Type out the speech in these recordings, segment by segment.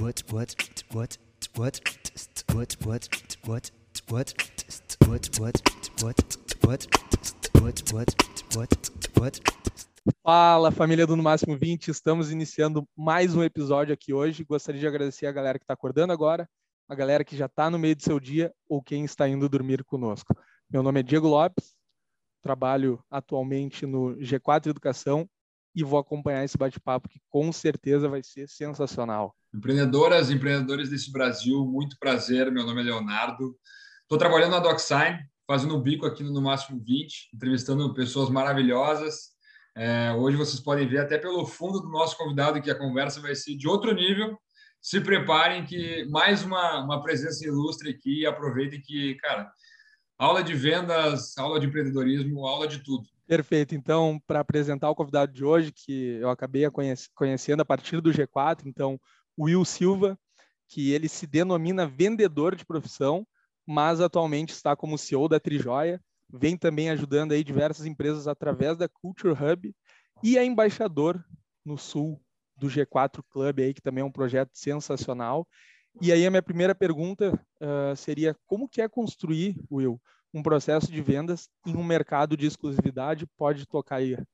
what what what what what what what what what what what what what what Fala, família do No Máximo 20, estamos iniciando mais um episódio aqui hoje. Gostaria de agradecer a galera que está acordando agora, a galera que já está no meio do seu dia ou quem está indo dormir conosco. Meu nome é Diego Lopes, trabalho atualmente no G4 Educação e vou acompanhar esse bate-papo que com certeza vai ser sensacional. Empreendedoras, empreendedores desse Brasil, muito prazer. Meu nome é Leonardo. Estou trabalhando na DocSign, fazendo um bico aqui no Máximo 20, entrevistando pessoas maravilhosas. É, hoje vocês podem ver até pelo fundo do nosso convidado que a conversa vai ser de outro nível. Se preparem que mais uma, uma presença ilustre aqui. Aproveitem que, cara, aula de vendas, aula de empreendedorismo, aula de tudo. Perfeito. Então, para apresentar o convidado de hoje, que eu acabei conhecendo a partir do G4, então, Will Silva, que ele se denomina vendedor de profissão, mas atualmente está como CEO da Trijoia, vem também ajudando aí diversas empresas através da Culture Hub e é embaixador no sul do G4 Club aí, que também é um projeto sensacional. E aí a minha primeira pergunta uh, seria como que é construir, Will, um processo de vendas em um mercado de exclusividade pode tocar aí a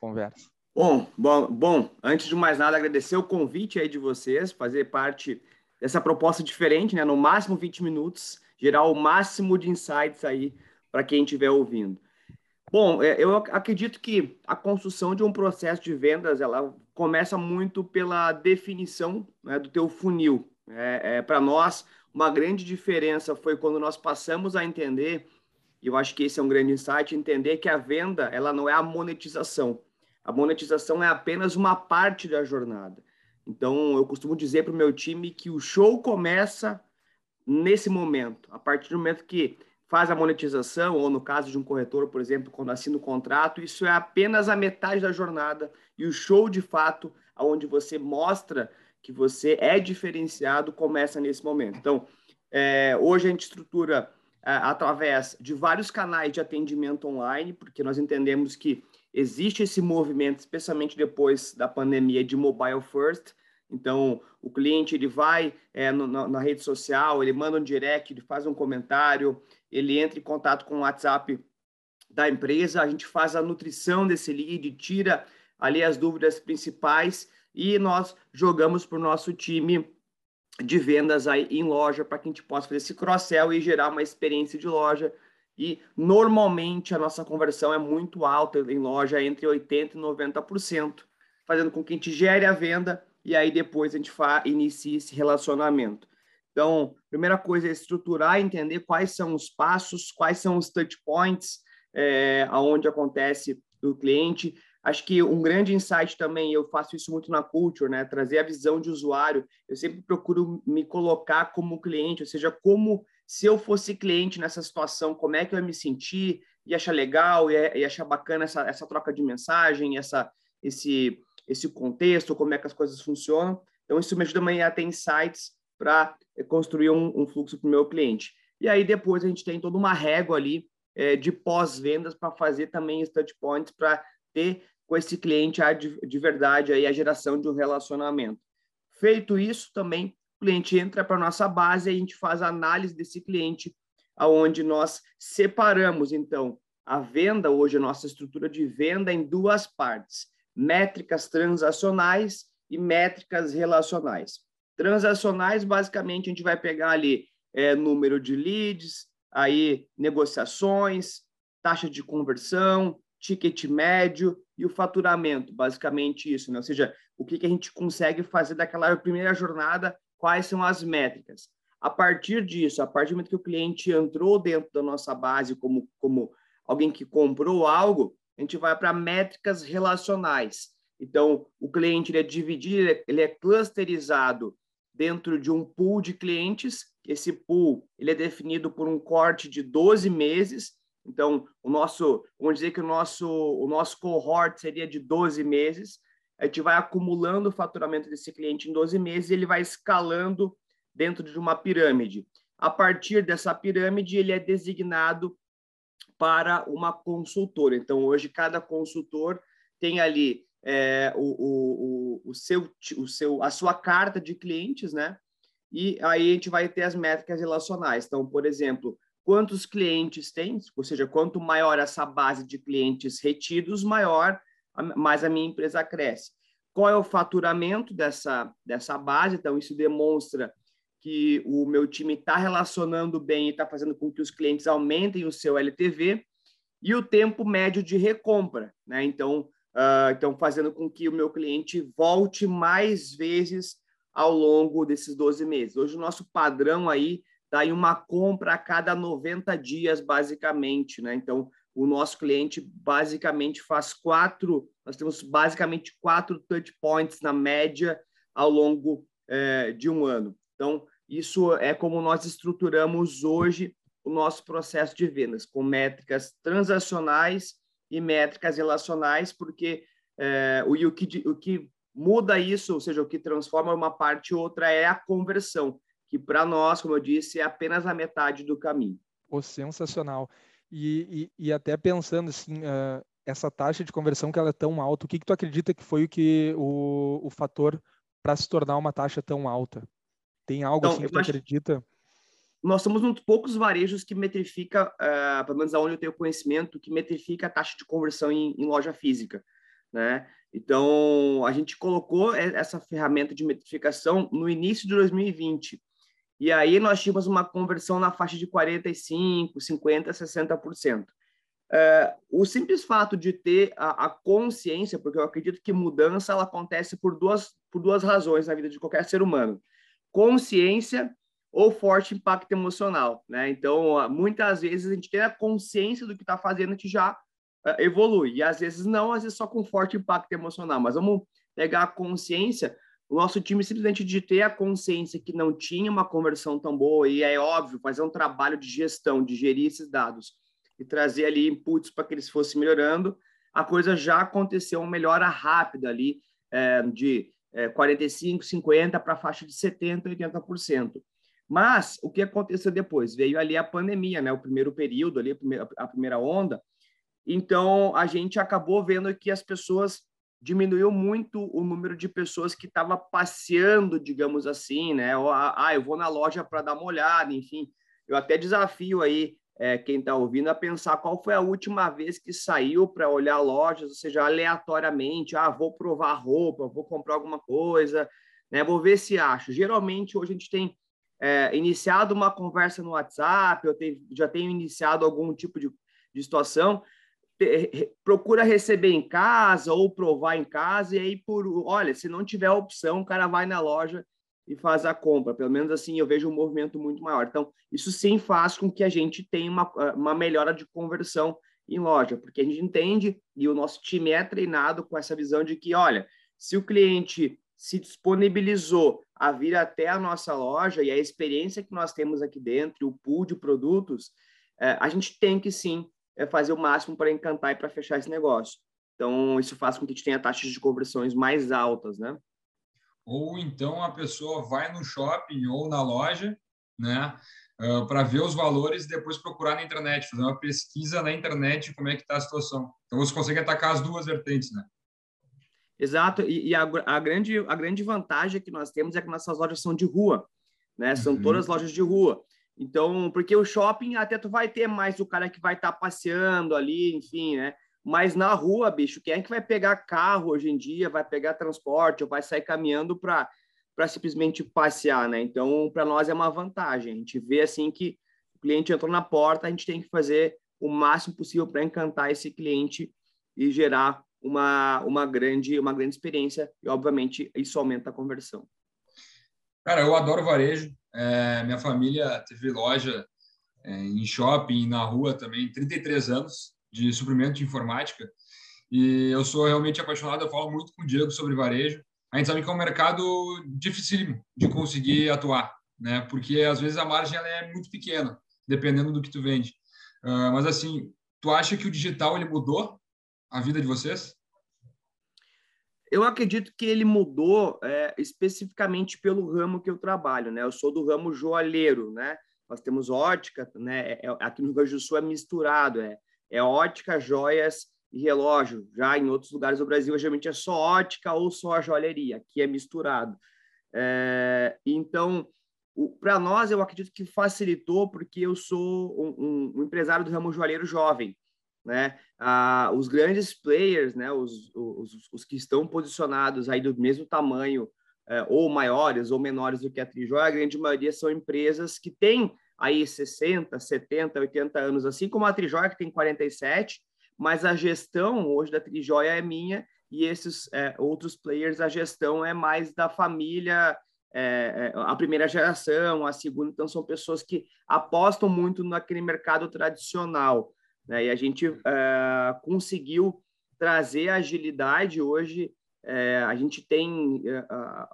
conversa. Bom, bom, bom, antes de mais nada, agradecer o convite aí de vocês, fazer parte dessa proposta diferente, né? No máximo 20 minutos, gerar o máximo de insights aí para quem estiver ouvindo. Bom, é, eu acredito que a construção de um processo de vendas, ela começa muito pela definição né, do teu funil. É, é para nós, uma grande diferença foi quando nós passamos a entender e eu acho que esse é um grande insight, entender que a venda, ela não é a monetização. A monetização é apenas uma parte da jornada. Então, eu costumo dizer para o meu time que o show começa nesse momento. A partir do momento que faz a monetização, ou no caso de um corretor, por exemplo, quando assina o contrato, isso é apenas a metade da jornada. E o show, de fato, onde você mostra que você é diferenciado, começa nesse momento. Então, é, hoje a gente estrutura através de vários canais de atendimento online, porque nós entendemos que existe esse movimento, especialmente depois da pandemia, de mobile first. Então, o cliente ele vai é, no, na, na, rede social, ele manda um direct, ele faz um comentário, ele entra em contato com o WhatsApp da empresa, a gente faz a nutrição desse lead, tira ali as dúvidas principais e nós jogamos para o nosso time de vendas aí em loja para que a gente possa fazer esse cross-sell e gerar uma experiência de loja. E normalmente a nossa conversão é muito alta em loja, entre 80% e 90%, fazendo com que a gente gere a venda e aí depois a gente inicie esse relacionamento. Então, primeira coisa é estruturar, entender quais são os passos, quais são os touch points, é, aonde acontece o cliente, Acho que um grande insight também, eu faço isso muito na Culture, né? Trazer a visão de usuário. Eu sempre procuro me colocar como cliente, ou seja, como se eu fosse cliente nessa situação, como é que eu ia me sentir, ia achar legal, ia, ia achar bacana essa, essa troca de mensagem, essa, esse, esse contexto, como é que as coisas funcionam. Então, isso me ajuda a ter insights para construir um, um fluxo para o meu cliente. E aí, depois, a gente tem toda uma régua ali é, de pós-vendas para fazer também os para ter com esse cliente de, de verdade aí a geração de um relacionamento. Feito isso, também o cliente entra para nossa base e a gente faz a análise desse cliente, aonde nós separamos, então, a venda, hoje a nossa estrutura de venda em duas partes, métricas transacionais e métricas relacionais. Transacionais, basicamente, a gente vai pegar ali é, número de leads, aí negociações, taxa de conversão, ticket médio e o faturamento, basicamente isso, né? Ou seja, o que, que a gente consegue fazer daquela primeira jornada, quais são as métricas. A partir disso, a partir do momento que o cliente entrou dentro da nossa base como, como alguém que comprou algo, a gente vai para métricas relacionais. Então, o cliente ele é dividido, ele é clusterizado dentro de um pool de clientes. Esse pool ele é definido por um corte de 12 meses, então, o nosso, vamos dizer que o nosso, o nosso cohort seria de 12 meses. A gente vai acumulando o faturamento desse cliente em 12 meses e ele vai escalando dentro de uma pirâmide. A partir dessa pirâmide, ele é designado para uma consultora. Então, hoje, cada consultor tem ali é, o, o, o, seu, o seu, a sua carta de clientes, né? E aí a gente vai ter as métricas relacionais. Então, por exemplo, quantos clientes tem, ou seja, quanto maior essa base de clientes retidos, maior, mais a minha empresa cresce. Qual é o faturamento dessa, dessa base? Então, isso demonstra que o meu time está relacionando bem e está fazendo com que os clientes aumentem o seu LTV e o tempo médio de recompra, né? Então, uh, então fazendo com que o meu cliente volte mais vezes ao longo desses 12 meses. Hoje o nosso padrão aí está em uma compra a cada 90 dias, basicamente, né? Então, o nosso cliente basicamente faz quatro, nós temos basicamente quatro touch points na média ao longo é, de um ano. Então, isso é como nós estruturamos hoje o nosso processo de vendas, com métricas transacionais e métricas relacionais, porque é, o, o, que, o que muda isso, ou seja, o que transforma uma parte e outra é a conversão, que para nós, como eu disse, é apenas a metade do caminho. Oh, sensacional. E, e, e até pensando assim, uh, essa taxa de conversão que ela é tão alta, o que, que tu acredita que foi o, que, o, o fator para se tornar uma taxa tão alta? Tem algo então, assim que tu acho... acredita? nós somos um dos poucos varejos que metrifica, uh, pelo menos aonde eu tenho conhecimento, que metrifica a taxa de conversão em, em, loja física, né? Então, a gente colocou essa ferramenta de metrificação no início de 2020. E aí nós tínhamos uma conversão na faixa de 45, 50, 60%. Uh, o simples fato de ter a, a, consciência, porque eu acredito que mudança ela acontece por duas, por duas razões na vida de qualquer ser humano: consciência ou forte impacto emocional, né? Então, muitas vezes a gente tem a consciência do que está fazendo, a gente já uh, evolui. E às vezes não, às vezes só com forte impacto emocional. Mas vamos pegar a consciência. O nosso time simplesmente de ter a consciência que não tinha uma conversão tão boa e é óbvio fazer um trabalho de gestão, de gerir esses dados e trazer ali inputs para que eles fossem melhorando, a coisa já aconteceu uma melhora rápida ali é, de é, 45, 50 para a faixa de 70, 80%. Mas o que aconteceu depois? Veio ali a pandemia, né? O primeiro período ali, a primeira, a primeira onda. Então a gente acabou vendo que as pessoas diminuiu muito o número de pessoas que estava passeando, digamos assim, né? Ou, ah, ah eu vou na loja para dar uma olhada, enfim. Eu até desafio aí é, quem está ouvindo a pensar qual foi a última vez que saiu para olhar lojas, ou seja, aleatoriamente, ah, vou provar roupa, vou comprar alguma coisa, né? Vou ver se acho. Geralmente hoje a gente tem é, iniciado uma conversa no WhatsApp, eu já tenho iniciado algum tipo de, de situação, procura receber em casa ou provar em casa, e aí, por olha, se não tiver opção, o cara vai na loja e faz a compra. Pelo menos assim eu vejo um movimento muito maior. Então, isso sim faz com que a gente tenha uma, uma melhora de conversão em loja, porque a gente entende e o nosso time é treinado com essa visão de que, olha, se o cliente se disponibilizou a vir até a nossa loja e a experiência que nós temos aqui dentro, o pool de produtos, é, a gente tem que sim é, fazer o máximo para encantar e para fechar esse negócio. Então, isso faz com que a gente tenha taxas de conversões mais altas, né? Ou então a pessoa vai no shopping ou na loja, né, uh, para ver os valores e depois procurar na internet, fazer uma pesquisa na internet como é que está a situação. Então, você consegue atacar as duas vertentes, né? Exato, e, e a, a, grande, a grande vantagem que nós temos é que nossas lojas são de rua, né? São uhum. todas lojas de rua. Então, porque o shopping até tu vai ter mais o cara que vai estar tá passeando ali, enfim, né? Mas na rua, bicho, quem é que vai pegar carro hoje em dia, vai pegar transporte ou vai sair caminhando para para simplesmente passear, né? Então, para nós é uma vantagem. A gente vê assim que o cliente entrou na porta, a gente tem que fazer o máximo possível para encantar esse cliente e gerar uma, uma, grande, uma grande experiência e, obviamente, isso aumenta a conversão. Cara, eu adoro varejo. É, minha família teve loja é, em shopping, na rua também, 33 anos de suprimento de informática. E eu sou realmente apaixonado, eu falo muito com o Diego sobre varejo. A gente sabe que é um mercado dificílimo de conseguir atuar, né? Porque às vezes a margem ela é muito pequena, dependendo do que tu vende. Uh, mas assim, tu acha que o digital ele mudou a vida de vocês? Eu acredito que ele mudou é, especificamente pelo ramo que eu trabalho, né? Eu sou do ramo joalheiro, né? Nós temos ótica, né? É, é aqui no Rio Grande do Sul é misturado, é, é ótica, joias e relógio. Já em outros lugares do Brasil, geralmente é só ótica ou só joalheria, aqui é misturado. É, então, para nós, eu acredito que facilitou, porque eu sou um, um, um empresário do ramo joalheiro jovem. Né? Ah, os grandes players, né? Os, os, os, que estão posicionados aí do mesmo tamanho, é, ou maiores ou menores do que a Trijoia, a grande maioria são empresas que têm aí 60, 70, 80 anos, assim como a Trijoia, que tem 47, mas a gestão hoje da Trijoia é minha e esses é, outros players, a gestão é mais da família, é, é, a primeira geração, a segunda, então são pessoas que apostam muito naquele mercado tradicional. Né? E a gente é, conseguiu trazer agilidade hoje. É, a gente tem é,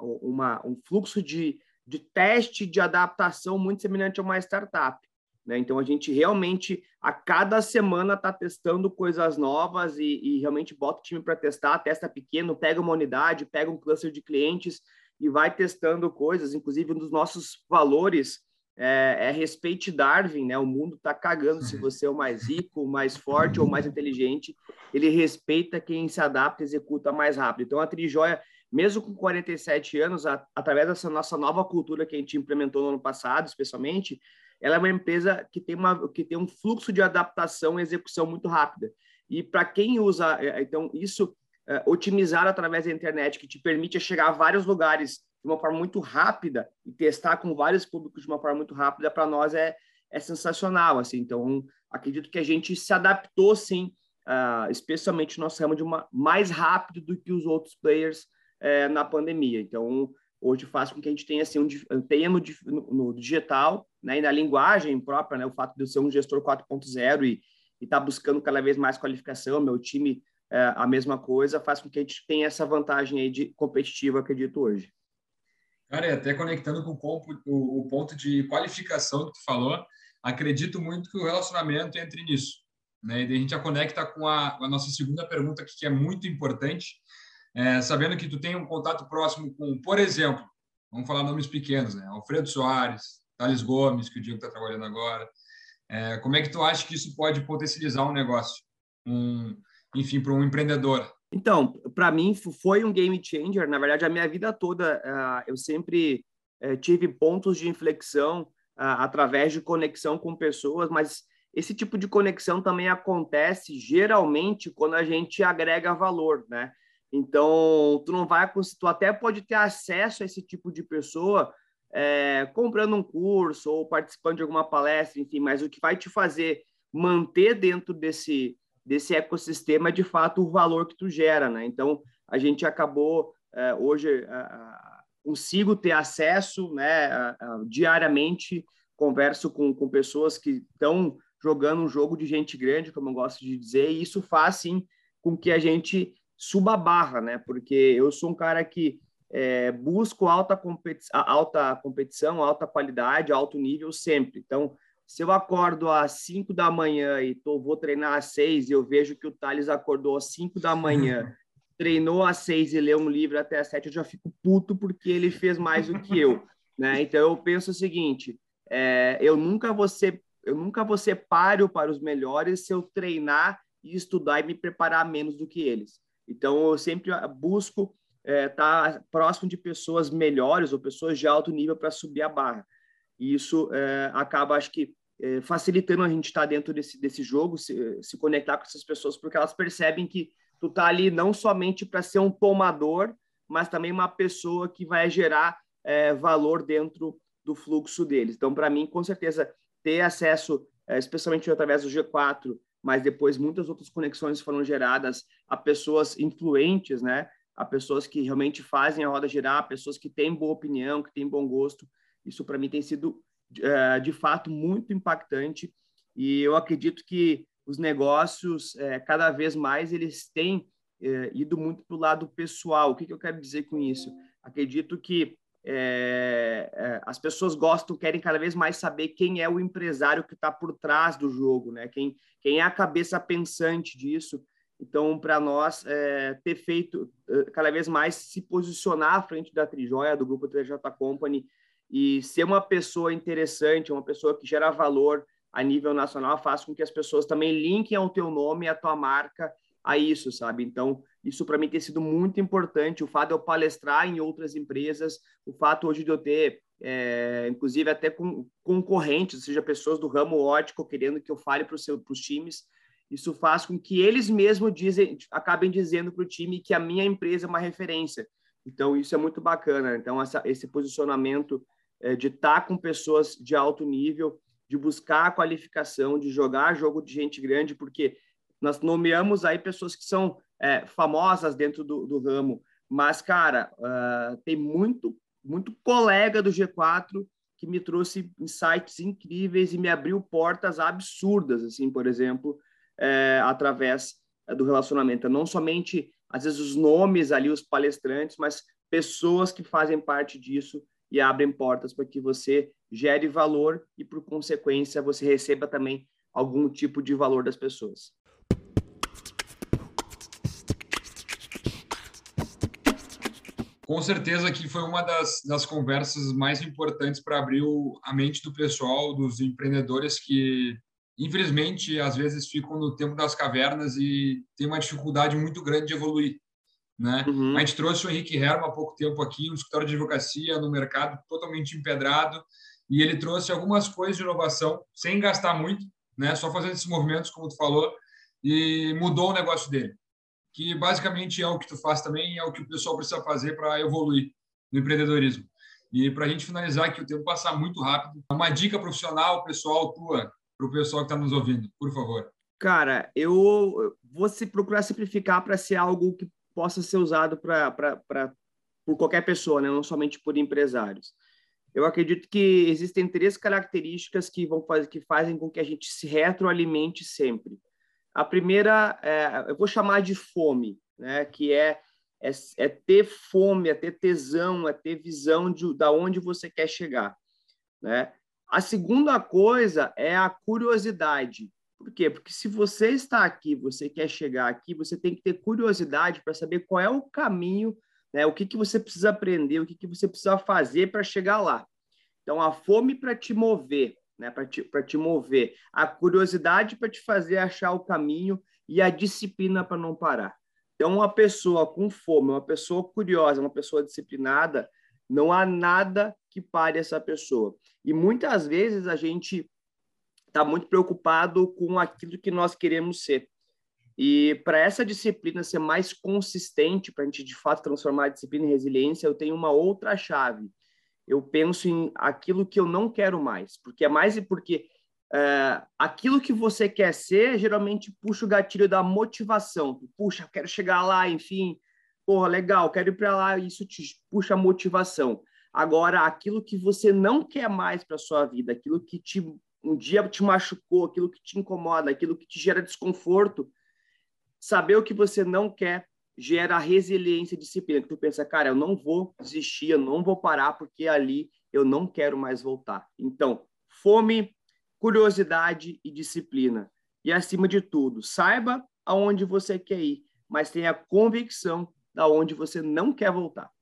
uma, um fluxo de, de teste de adaptação muito semelhante a uma startup. Né? Então, a gente realmente, a cada semana, está testando coisas novas e, e realmente bota o time para testar, testa pequeno, pega uma unidade, pega um cluster de clientes e vai testando coisas. Inclusive, um dos nossos valores é, é respeite Darwin, né? O mundo está cagando se você é o mais rico, o mais forte ou mais inteligente. Ele respeita quem se adapta e executa mais rápido. Então, a Trijoia, mesmo com 47 anos, a, através dessa nossa nova cultura que a gente implementou no ano passado, especialmente, ela é uma empresa que tem, uma, que tem um fluxo de adaptação e execução muito rápida. E para quem usa, é, então, isso é, otimizar através da internet, que te permite chegar a vários lugares de uma forma muito rápida e testar com vários públicos de uma forma muito rápida, para nós é, é sensacional. Assim. Então, acredito que a gente se adaptou, sim, uh, especialmente no nosso ramo, de uma, mais rápido do que os outros players uh, na pandemia. Então, hoje faz com que a gente tenha, assim, um, tenha no, no, digital né, e na linguagem própria, né, o fato de eu ser um gestor 4.0 e estar tá buscando cada vez mais qualificação, meu time é, a mesma coisa, faz com que a gente tenha essa vantagem aí de competitiva, acredito, hoje. Cara, e até conectando com o, ponto de qualificação que tu falou, acredito muito que o relacionamento entre nisso. Né? E a gente já conecta com a, a nossa segunda pergunta, que é muito importante, é, sabendo que tu tem um contato próximo com, por exemplo, vamos falar nomes pequenos, né? Alfredo Soares, Thales Gomes, que o Diego está trabalhando agora. É, como é que tu acha que isso pode potencializar um negócio, um, enfim, para um empreendedor? Então, para mim foi um game changer. Na verdade, a minha vida toda uh, eu sempre uh, tive pontos de inflexão uh, através de conexão com pessoas, mas esse tipo de conexão também acontece geralmente quando a gente agrega valor, né? Então, tu não vai, tu até pode ter acesso a esse tipo de pessoa é, comprando um curso ou participando de alguma palestra, enfim, mas o que vai te fazer manter dentro desse, desse ecossistema é, de fato, o valor que tu gera, né? Então, a gente acabou, é, hoje, consigo ter acesso, né, diariamente, converso com, com pessoas que estão jogando um jogo de gente grande, como eu gosto de dizer, e isso faz, sim, com que a gente suba a barra, né? Porque eu sou um cara que é, busco alta, competi alta competição, alta qualidade, alto nível sempre. Então, se eu acordo às 5 da manhã e tô, vou treinar às 6 e eu vejo que o Thales acordou às 5 da manhã, treinou às 6 e leu um livro até às 7, eu já fico puto porque ele fez mais do que eu. Né? Então, eu penso o seguinte, é, eu nunca vou ser eu nunca vou ser páreo para os melhores se eu treinar e estudar e me preparar menos do que eles. Então, eu sempre busco estar é, tá próximo de pessoas melhores ou pessoas de alto nível para subir a barra. E isso é, acaba, acho que, é, facilitando a gente estar tá dentro desse, desse jogo, se, se conectar com essas pessoas, porque elas percebem que tu tá ali não somente para ser um tomador, mas também uma pessoa que vai gerar é, valor dentro do fluxo deles. Então, para mim, com certeza, ter acesso, é, especialmente através do G4, mas depois muitas outras conexões foram geradas a pessoas influentes, né? A pessoas que realmente fazem a roda girar, a pessoas que têm boa opinião, que têm bom gosto. Isso para mim tem sido é, de fato muito impactante e eu acredito que os negócios é, cada vez mais eles têm é, ido muito para o lado pessoal. O que, eu quero dizer com isso? Acredito que é, as pessoas gostam, querem cada vez mais saber quem é o empresário que está por trás do jogo, né? Quem, quem é a cabeça pensante disso. Então, para nós, é, ter feito cada vez mais se posicionar à frente da Trijoia, do grupo TJ Company, e ser uma pessoa interessante, uma pessoa que gera valor a nível nacional, faz com que as pessoas também linkem ao teu nome, à tua marca a isso, sabe? Então, isso para mim tem sido muito importante. O fato de eu palestrar em outras empresas, o fato hoje de eu ter, é, inclusive até com concorrentes, seja pessoas do ramo ótico querendo que eu fale para os times, isso faz com que eles mesmos dizem, acabem dizendo para o time que a minha empresa é uma referência. Então, isso é muito bacana. Então, essa, esse posicionamento é, de estar tá com pessoas de alto nível, de buscar a qualificação, de jogar jogo de gente grande, porque nós nomeamos aí pessoas que são é, famosas dentro do, do, ramo, mas, cara, uh, tem muito, muito colega do G4 que me trouxe insights incríveis e me abriu portas absurdas, assim, por exemplo, é, através é, do relacionamento. Não somente, às vezes, os nomes ali, os palestrantes, mas pessoas que fazem parte disso e abrem portas para que você gere valor e, por consequência, você receba também algum tipo de valor das pessoas. Com certeza que foi uma das, das conversas mais importantes para abrir o, a mente do pessoal, dos empreendedores que infelizmente, às vezes ficam no tempo das cavernas e tem uma dificuldade muito grande de evoluir. Né? Uhum. A gente trouxe o Henrique Herman há pouco tempo aqui, um escritório de advocacia no mercado totalmente empedrado, e ele trouxe algumas coisas de inovação sem gastar muito, né? só fazendo esses movimentos, como tu falou, e mudou o negócio dele. Que basicamente é o que tu faz também, é o que o pessoal precisa fazer para evoluir no empreendedorismo. E para a gente finalizar, que o tempo passa muito rápido, uma dica profissional, pessoal, tua, para o pessoal que está nos ouvindo, por favor? Cara, eu vou se procurar simplificar para ser algo que possa ser usado para por qualquer pessoa, né? não somente por empresários. Eu acredito que existem três características que vão fazer que fazem com que a gente se retroalimente sempre. A primeira, é, eu vou chamar de fome, né? Que é, é, é ter fome, é ter tesão, é ter visão de da onde você quer chegar, né? A segunda coisa é a curiosidade. Por quê? Porque se você está aqui, você quer chegar aqui, você tem que ter curiosidade para saber qual é o caminho, né? o que, que você precisa aprender, o que, que você precisa fazer para chegar lá. Então, a fome para te mover, né? para te, te mover, a curiosidade para te fazer achar o caminho e a disciplina para não parar. Então, uma pessoa com fome, uma pessoa curiosa, uma pessoa disciplinada, não há nada que pare essa pessoa. E muitas vezes a gente está muito preocupado com aquilo que nós queremos ser. E para essa disciplina ser mais consistente, para a gente de fato transformar a disciplina em resiliência, eu tenho uma outra chave. Eu penso em aquilo que eu não quero mais, porque é mais porque é, aquilo que você quer ser geralmente puxa o gatilho da motivação. Puxa, quero chegar lá, enfim, porra, legal, quero ir para lá, isso te puxa a motivação. Agora, aquilo que você não quer mais para sua vida, aquilo que te, um dia te machucou, aquilo que te incomoda, aquilo que te gera desconforto, saber o que você não quer gera resiliência e disciplina. Que tu pensa, cara, eu não vou desistir, eu não vou parar porque ali eu não quero mais voltar. Então, fome, curiosidade e disciplina. E acima de tudo, saiba aonde você quer ir, mas tenha convicção da onde você não quer voltar.